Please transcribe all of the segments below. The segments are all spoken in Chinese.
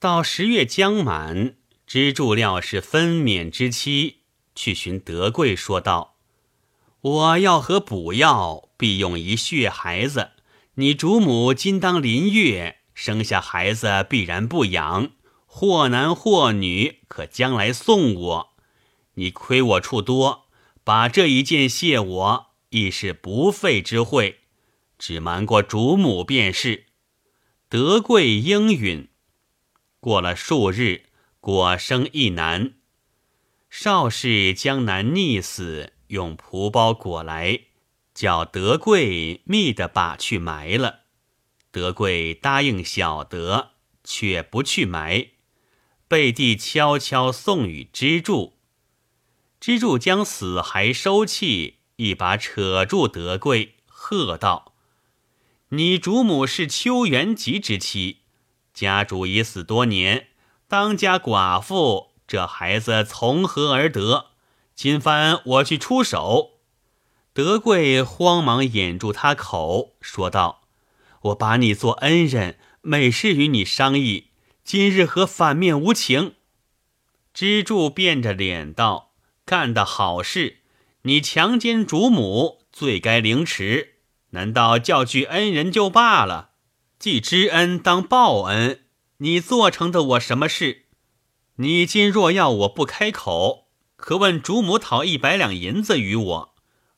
到十月将满，支柱料是分娩之期，去寻德贵说道：“我要和补药，必用一血孩子。你主母今当临月，生下孩子必然不养，或男或女，可将来送我。你亏我处多，把这一件谢我，亦是不费之惠。只瞒过主母便是。”德贵应允。过了数日，果生一男。邵氏将男溺死，用蒲包裹来，叫德贵密的把去埋了。德贵答应小德，却不去埋。背地悄悄送与支柱。支柱将死骸收气，一把扯住德贵，喝道：“你主母是邱元吉之妻。”家主已死多年，当家寡妇，这孩子从何而得？今番我去出手。德贵慌忙掩住他口，说道：“我把你做恩人，每事与你商议，今日何反面无情？”支柱变着脸道：“干的好事，你强奸主母，罪该凌迟，难道叫句恩人就罢了？”既知恩当报恩，你做成的我什么事？你今若要我不开口，可问主母讨一百两银子与我，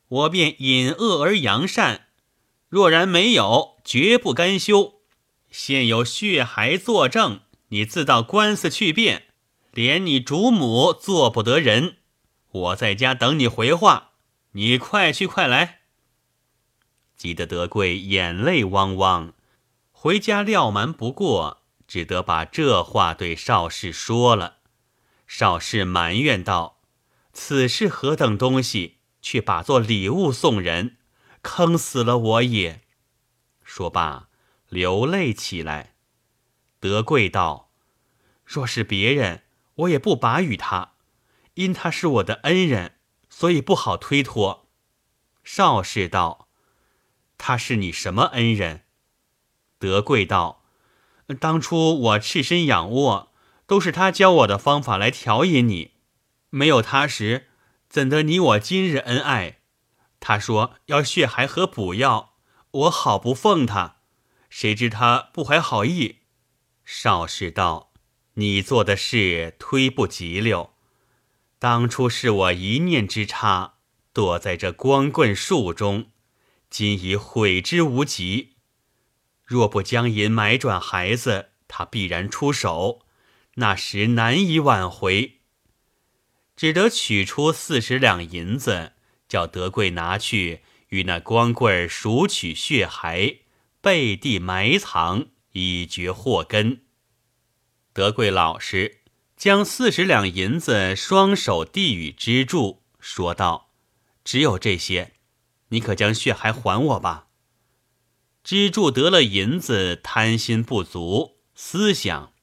我便隐恶而扬善；若然没有，绝不甘休。现有血骸作证，你自到官司去辩，连你主母做不得人。我在家等你回话，你快去快来。急得德贵眼泪汪汪。回家料瞒不过，只得把这话对邵氏说了。邵氏埋怨道：“此事何等东西，却把做礼物送人，坑死了我也。”说罢，流泪起来。德贵道：“若是别人，我也不把与他，因他是我的恩人，所以不好推脱。”邵氏道：“他是你什么恩人？”德贵道：“当初我赤身仰卧，都是他教我的方法来调引你。没有他时，怎得你我今日恩爱？他说要血海和补药，我好不奉他。谁知他不怀好意。”少氏道：“你做的事忒不及溜。当初是我一念之差，躲在这光棍树中，今已悔之无及。”若不将银买转孩子，他必然出手，那时难以挽回。只得取出四十两银子，叫德贵拿去与那光棍赎取血骸，背地埋藏，以绝祸根。德贵老实，将四十两银子双手递与支柱，说道：“只有这些，你可将血骸还我吧。”支柱得了银子，贪心不足，思想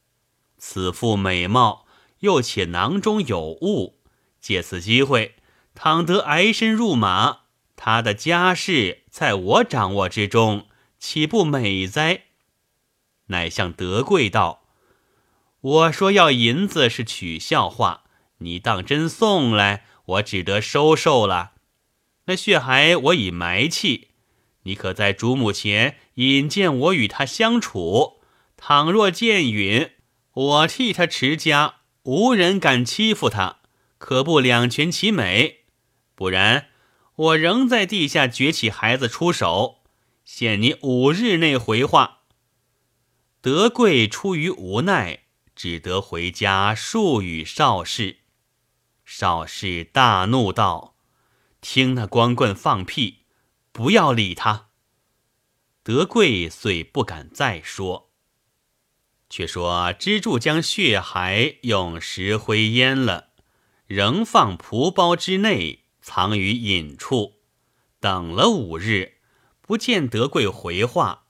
此妇美貌，又且囊中有物，借此机会，倘得挨身入马，他的家事在我掌握之中，岂不美哉？乃向德贵道：“我说要银子是取笑话，你当真送来，我只得收受了。那血骸我已埋弃。”你可在主母前引荐我与他相处，倘若见允，我替他持家，无人敢欺负他，可不两全其美？不然，我仍在地下掘起孩子出手，限你五日内回话。德贵出于无奈，只得回家述与邵氏。邵氏大怒道：“听那光棍放屁！”不要理他。德贵遂不敢再说。却说支柱将血骸用石灰淹了，仍放蒲包之内，藏于隐处。等了五日，不见德贵回话，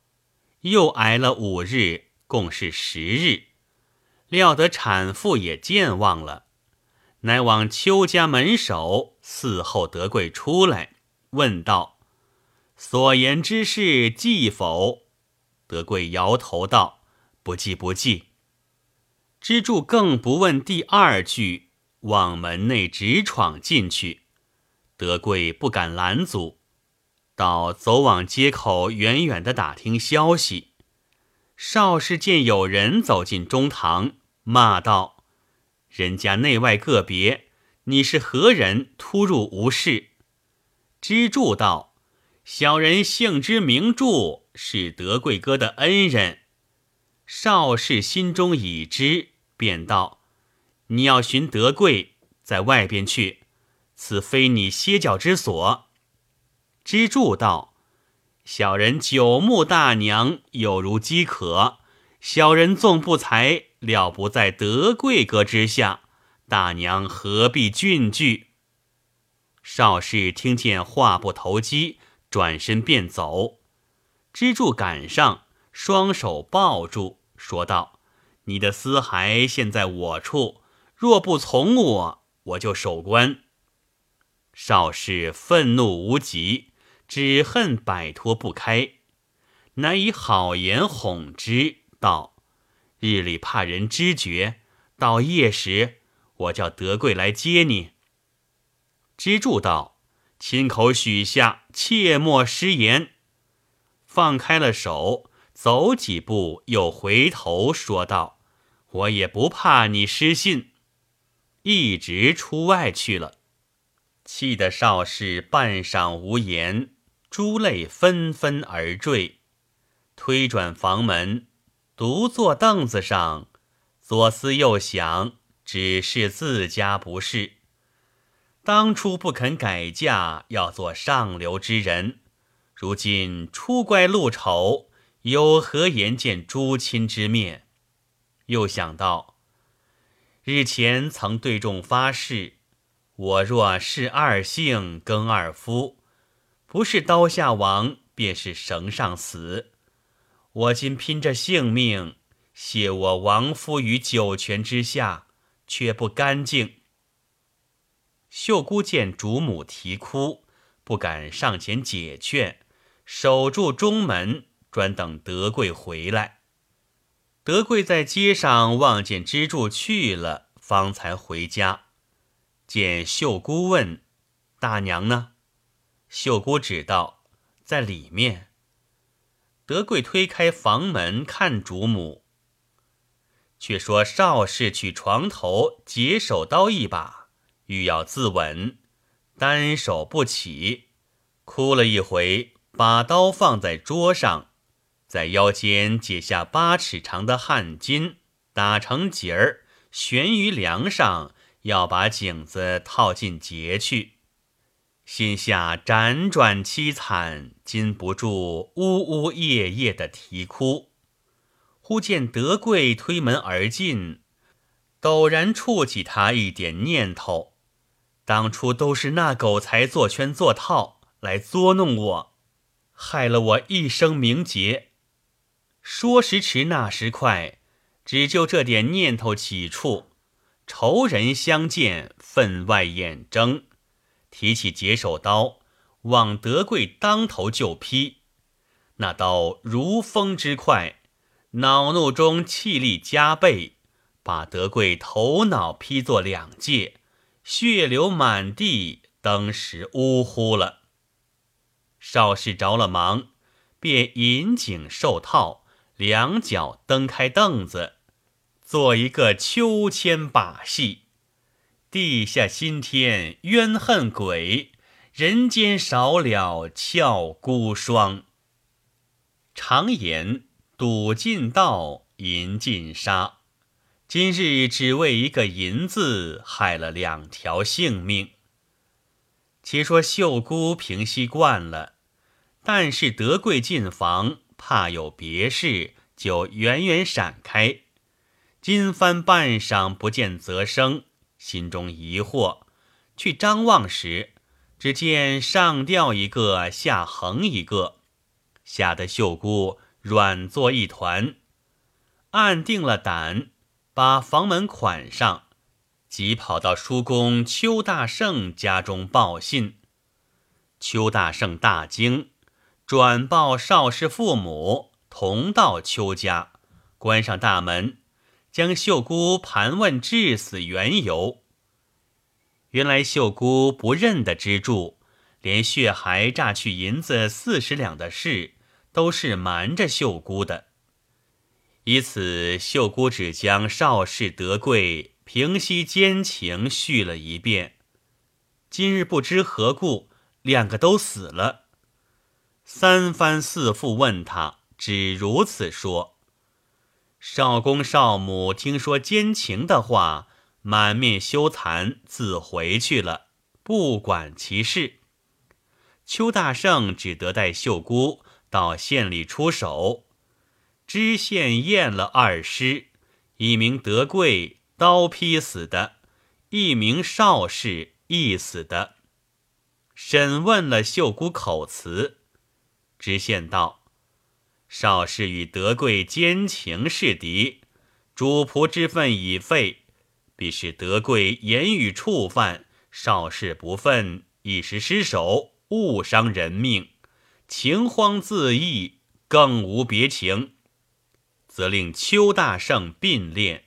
又挨了五日，共是十日。料得产妇也健忘了，乃往邱家门首伺候德贵出来，问道。所言之事记否？德贵摇头道：“不记，不记。”支柱更不问第二句，往门内直闯进去。德贵不敢拦阻，倒走往街口，远远的打听消息。邵氏见有人走进中堂，骂道：“人家内外个别，你是何人？突入无事？”支柱道：“小人姓之名柱，是德贵哥的恩人。”邵氏心中已知，便道：“你要寻德贵，在外边去。”此非你歇脚之所。支柱道：“小人久慕大娘，有如饥渴。小人纵不才，料不在德贵哥之下。大娘何必峻拒？”邵氏听见话不投机，转身便走。支柱赶上，双手抱住，说道：“你的私孩现在我处，若不从我，我就守关。”邵氏愤怒无极，只恨摆脱不开，乃以好言哄之，道：“日里怕人知觉，到夜时我叫德贵来接你。”支柱道：“亲口许下，切莫失言。”放开了手，走几步，又回头说道：“我也不怕你失信。”一直出外去了。气得邵氏半晌无言，珠泪纷纷而坠。推转房门，独坐凳子上，左思右想，只是自家不是。当初不肯改嫁，要做上流之人，如今出乖露丑，有何颜见诸亲之面？又想到日前曾对众发誓。我若是二姓更二夫，不是刀下亡，便是绳上死。我今拼着性命，谢我亡夫于九泉之下，却不干净。秀姑见主母啼哭，不敢上前解劝，守住中门，专等德贵回来。德贵在街上望见支柱去了，方才回家。见秀姑问：“大娘呢？”秀姑指道：“在里面。”德贵推开房门看主母，却说少氏取床头解手刀一把，欲要自刎，单手不起，哭了一回，把刀放在桌上，在腰间解下八尺长的汗巾，打成结儿，悬于梁上。要把颈子套进结去，心下辗转凄惨，禁不住呜呜咽咽的啼哭。忽见德贵推门而进，陡然触起他一点念头：当初都是那狗才做圈做套来捉弄我，害了我一生名节。说时迟，那时快，只就这点念头起处。仇人相见，分外眼睁。提起解手刀，往德贵当头就劈。那刀如风之快，恼怒中气力加倍，把德贵头脑劈作两截，血流满地，当时呜呼了。邵氏着了忙，便引颈受套，两脚蹬开凳子。做一个秋千把戏，地下新天冤恨鬼，人间少了俏孤霜。常言赌尽道，银尽沙，今日只为一个银子，害了两条性命。且说秀姑平息惯了，但是德贵进房，怕有别事，就远远闪开。今番半晌不见泽生，心中疑惑，去张望时，只见上吊一个，下横一个，吓得秀姑软作一团。按定了胆，把房门款上，即跑到叔公邱大圣家中报信。邱大圣大惊，转报邵氏父母同到邱家，关上大门。将秀姑盘问致死缘由。原来秀姑不认得支柱，连血骸榨去银子四十两的事，都是瞒着秀姑的。以此，秀姑只将邵氏德贵平息奸情叙了一遍。今日不知何故，两个都死了。三番四复问他，只如此说。少公少母听说奸情的话，满面羞惭，自回去了，不管其事。邱大圣只得带秀姑到县里出手。知县验了二尸，一名德贵刀劈死的，一名邵氏缢死的。审问了秀姑口词，知县道：“邵氏与德贵奸情是敌，主仆之分已废，必是德贵言语触犯，邵氏不忿，一时失手，误伤人命，情慌自缢，更无别情。”则令邱大圣并列，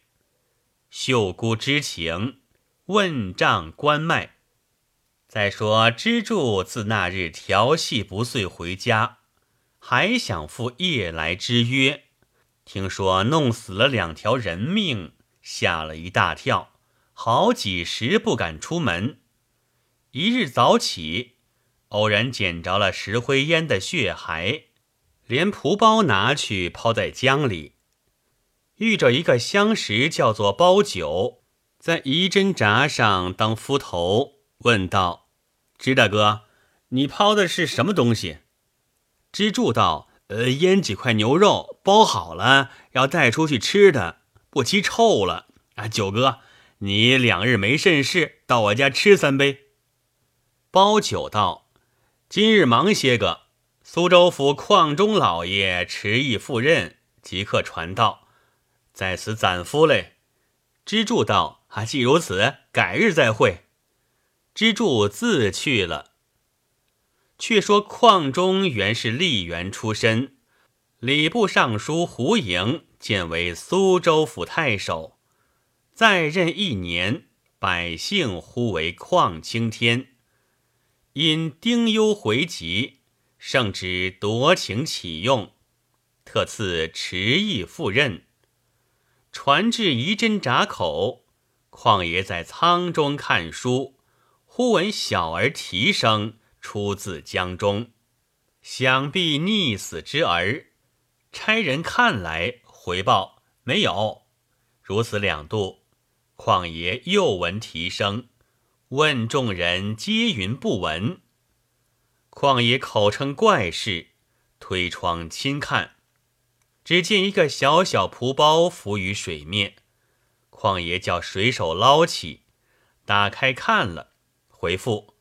秀姑知情，问账关脉。再说支柱自那日调戏不遂回家，还想赴夜来之约。听说弄死了两条人命，吓了一大跳，好几时不敢出门。一日早起，偶然捡着了石灰烟的血骸，连蒲包拿去抛在江里。遇着一个相识，叫做包九，在仪针闸上当夫头，问道：“支大哥，你抛的是什么东西？”支柱道：“呃，腌几块牛肉，包好了，要带出去吃的，不期臭了。啊，九哥，你两日没甚事，到我家吃三杯。”包九道：“今日忙些个，苏州府矿中老爷迟意赴任，即刻传道。”在此攒夫嘞，支柱道：“啊，既如此，改日再会。”支柱自去了。却说矿中原是吏员出身，礼部尚书胡莹建为苏州府太守，在任一年，百姓呼为矿青天。因丁忧回籍，圣旨夺情启用，特赐迟意赴任。传至仪真闸口，旷爷在舱中看书，忽闻小儿啼声，出自江中，想必溺死之儿。差人看来，回报没有。如此两度，旷爷又闻啼声，问众人，皆云不闻。旷爷口称怪事，推窗亲看。只见一个小小蒲包浮于水面，旷爷叫水手捞起，打开看了，回复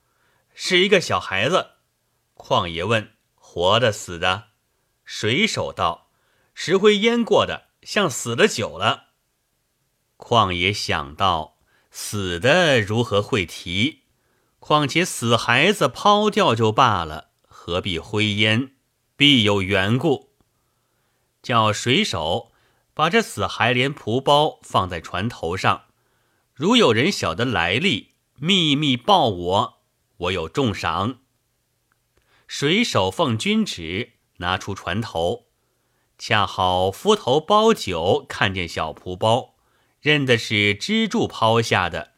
是一个小孩子。旷爷问：“活的死的？”水手道：“石灰淹过的，像死了久了。”旷爷想到：死的如何会提？况且死孩子抛掉就罢了，何必灰烟？必有缘故。叫水手把这死孩连蒲包放在船头上，如有人晓得来历，秘密报我，我有重赏。水手奉君旨，拿出船头，恰好夫头包酒看见小蒲包，认的是支柱抛下的。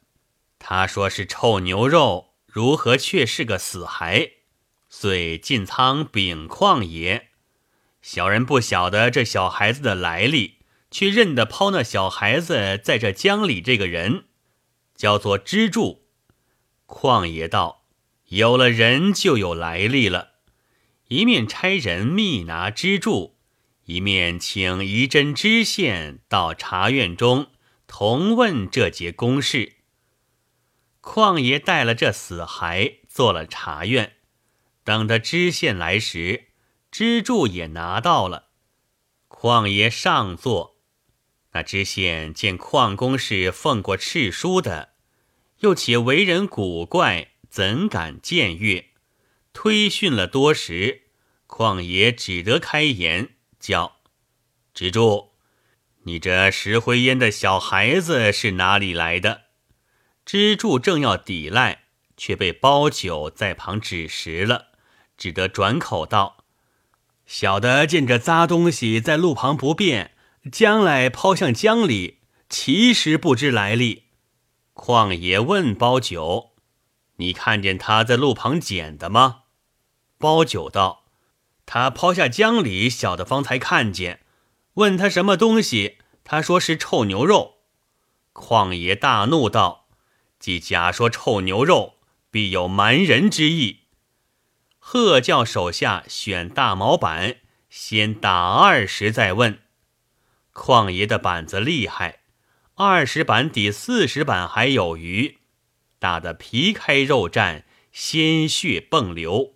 他说是臭牛肉，如何却是个死孩？遂进仓禀旷爷。小人不晓得这小孩子的来历，却认得抛那小孩子在这江里这个人，叫做支柱。旷爷道：“有了人就有来历了。”一面差人密拿支柱，一面请仪真知县到茶院中同问这节公事。旷爷带了这死孩做了茶院，等得知县来时。支柱也拿到了，旷爷上座。那知县见旷公是奉过敕书的，又且为人古怪，怎敢僭越？推训了多时，旷爷只得开言，叫支柱：“你这石灰烟的小孩子是哪里来的？”支柱正要抵赖，却被包九在旁指实了，只得转口道：“小的见这脏东西在路旁不便，将来抛向江里，其实不知来历。”况爷问包九：“你看见他在路旁捡的吗？”包九道：“他抛下江里，小的方才看见。问他什么东西，他说是臭牛肉。”况爷大怒道：“既假说臭牛肉，必有瞒人之意。”喝叫手下选大毛板，先打二十再问。旷爷的板子厉害。二十板抵四十板还有余，打得皮开肉绽，鲜血迸流。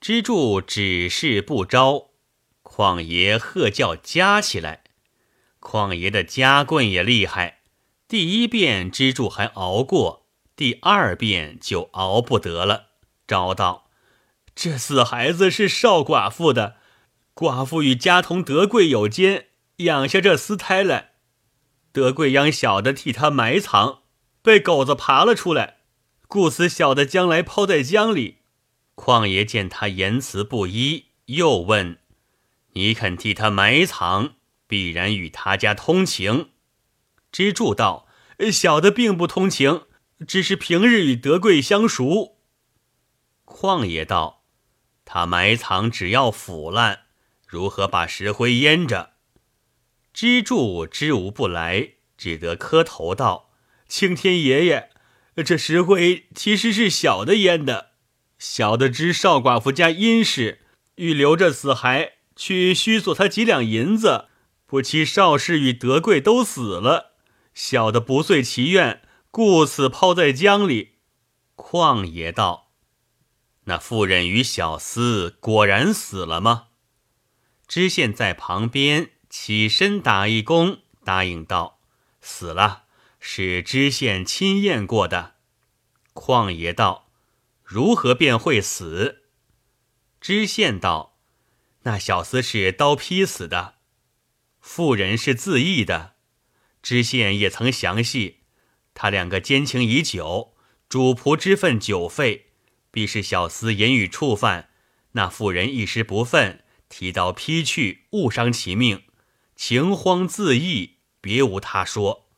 支柱只是不招，旷爷喝叫夹起来。旷爷的夹棍也厉害，第一遍支柱还熬过，第二遍就熬不得了。招道：“这死孩子是少寡妇的，寡妇与家童德贵有奸，养下这私胎来。”德贵央小的替他埋藏，被狗子爬了出来，故此小的将来抛在江里。况爷见他言辞不一，又问：“你肯替他埋藏，必然与他家通情？”支柱道：“小的并不通情，只是平日与德贵相熟。”况爷道：“他埋藏只要腐烂，如何把石灰淹着？”支柱知无不来，只得磕头道：“青天爷爷，这石灰其实是小的淹的。小的知少寡妇家殷实，欲留着死孩，去虚索他几两银子。不期少氏与德贵都死了，小的不遂其愿，故此抛在江里。”况爷道：“那妇人与小厮果然死了吗？”知县在旁边。起身打一躬，答应道：“死了，是知县亲验过的。”旷爷道：“如何便会死？”知县道：“那小厮是刀劈死的，妇人是自缢的。知县也曾详细，他两个奸情已久，主仆之分久废，必是小厮言语触犯，那妇人一时不忿，提刀劈去，误伤其命。”情慌自缢，别无他说。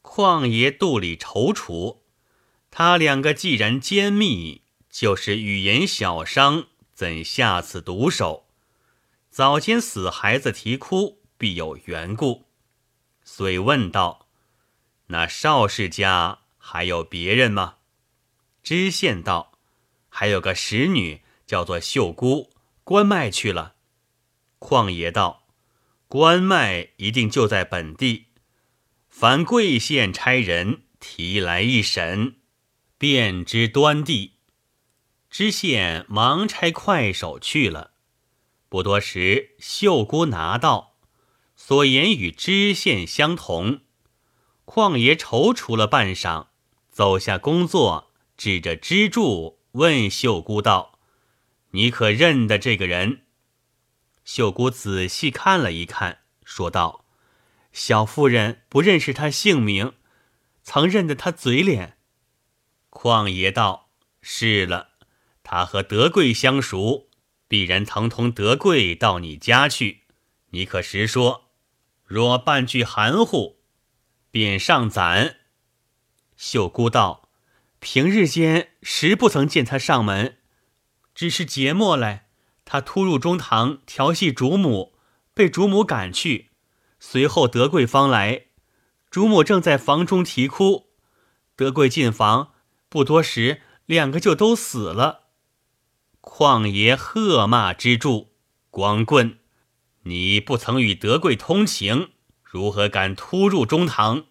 况爷肚里踌躇，他两个既然奸密，就是语言小伤，怎下此毒手？早间死孩子啼哭，必有缘故，遂问道：“那邵氏家还有别人吗？”知县道：“还有个使女，叫做秀姑，关卖去了。”旷爷道。关麦一定就在本地，凡贵县差人提来一审，便知端地。知县忙差快手去了。不多时，秀姑拿到，所言与知县相同。旷爷踌躇了半晌，走下工作，指着支柱问秀姑道：“你可认得这个人？”秀姑仔细看了一看，说道：“小妇人不认识他姓名，曾认得他嘴脸。”况爷道：“是了，他和德贵相熟，必然曾同德贵到你家去。你可实说，若半句含糊，便上攒。”秀姑道：“平日间实不曾见他上门，只是节末来。”他突入中堂调戏主母，被主母赶去。随后德贵方来，主母正在房中啼哭。德贵进房，不多时，两个就都死了。旷爷喝骂之助，光棍，你不曾与德贵通情，如何敢突入中堂？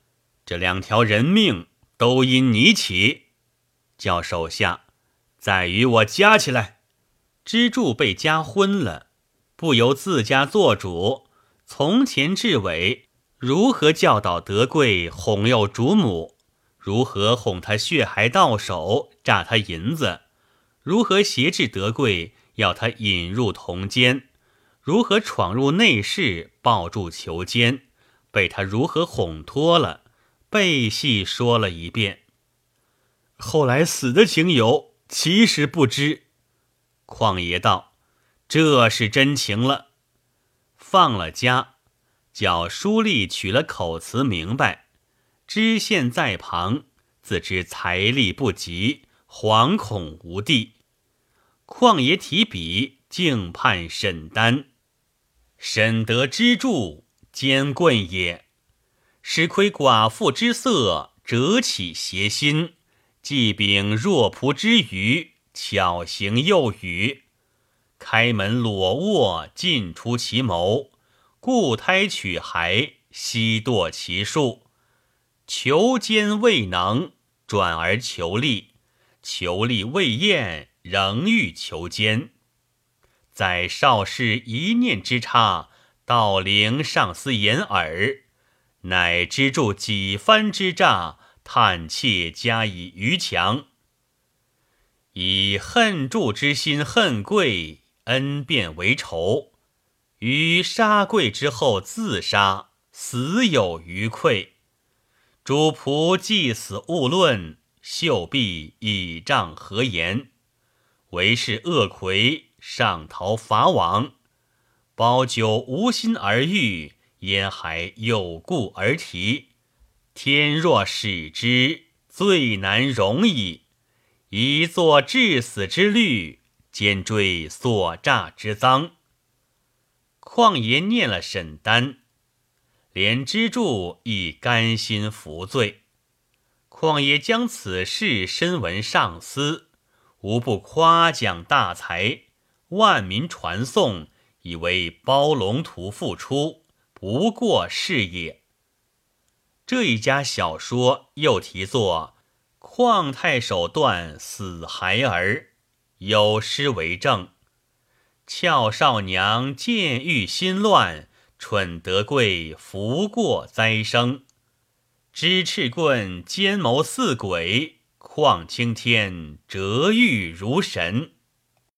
这两条人命都因你起，叫手下再与我夹起来。支柱被夹昏了，不由自家做主，从前至尾如何教导德贵哄诱主母？如何哄他血海到手，诈他银子？如何挟制德贵，要他引入铜监？如何闯入内室，抱住囚监，被他如何哄脱了，背细说了一遍。后来死的情由，其实不知。况爷道：“这是真情了。”放了家，叫书吏取了口词明白。知县在旁，自知财力不及，惶恐无地。况爷提笔，竟判沈丹。沈得支柱，坚棍也。使亏寡妇之色，折起邪心，既秉弱仆之愚，巧行诱语，开门裸卧，尽出其谋，故胎取孩，悉堕其术。求奸未能，转而求利；求利未厌，仍欲求奸。在少室一念之差，道灵上司掩耳，乃支住几番之诈，叹气加以余强，以恨助之心恨贵，恩变为仇，于杀贵之后自杀，死有余愧。主仆既死勿论，秀璧倚仗何言？为是恶魁上逃法网，包酒无心而遇，焉还有故而提？天若使之，最难容矣。以作至死之律，兼追所诈之赃。况爷念了沈丹。连支柱亦甘心服罪，况爷将此事深闻上司，无不夸奖大才，万民传颂，以为包龙图复出，不过是也。这一家小说又题作《况太守断死孩儿》，有诗为证：俏少娘见欲心乱。蠢德贵福过灾生，知赤棍奸谋似鬼，况青天折玉如神。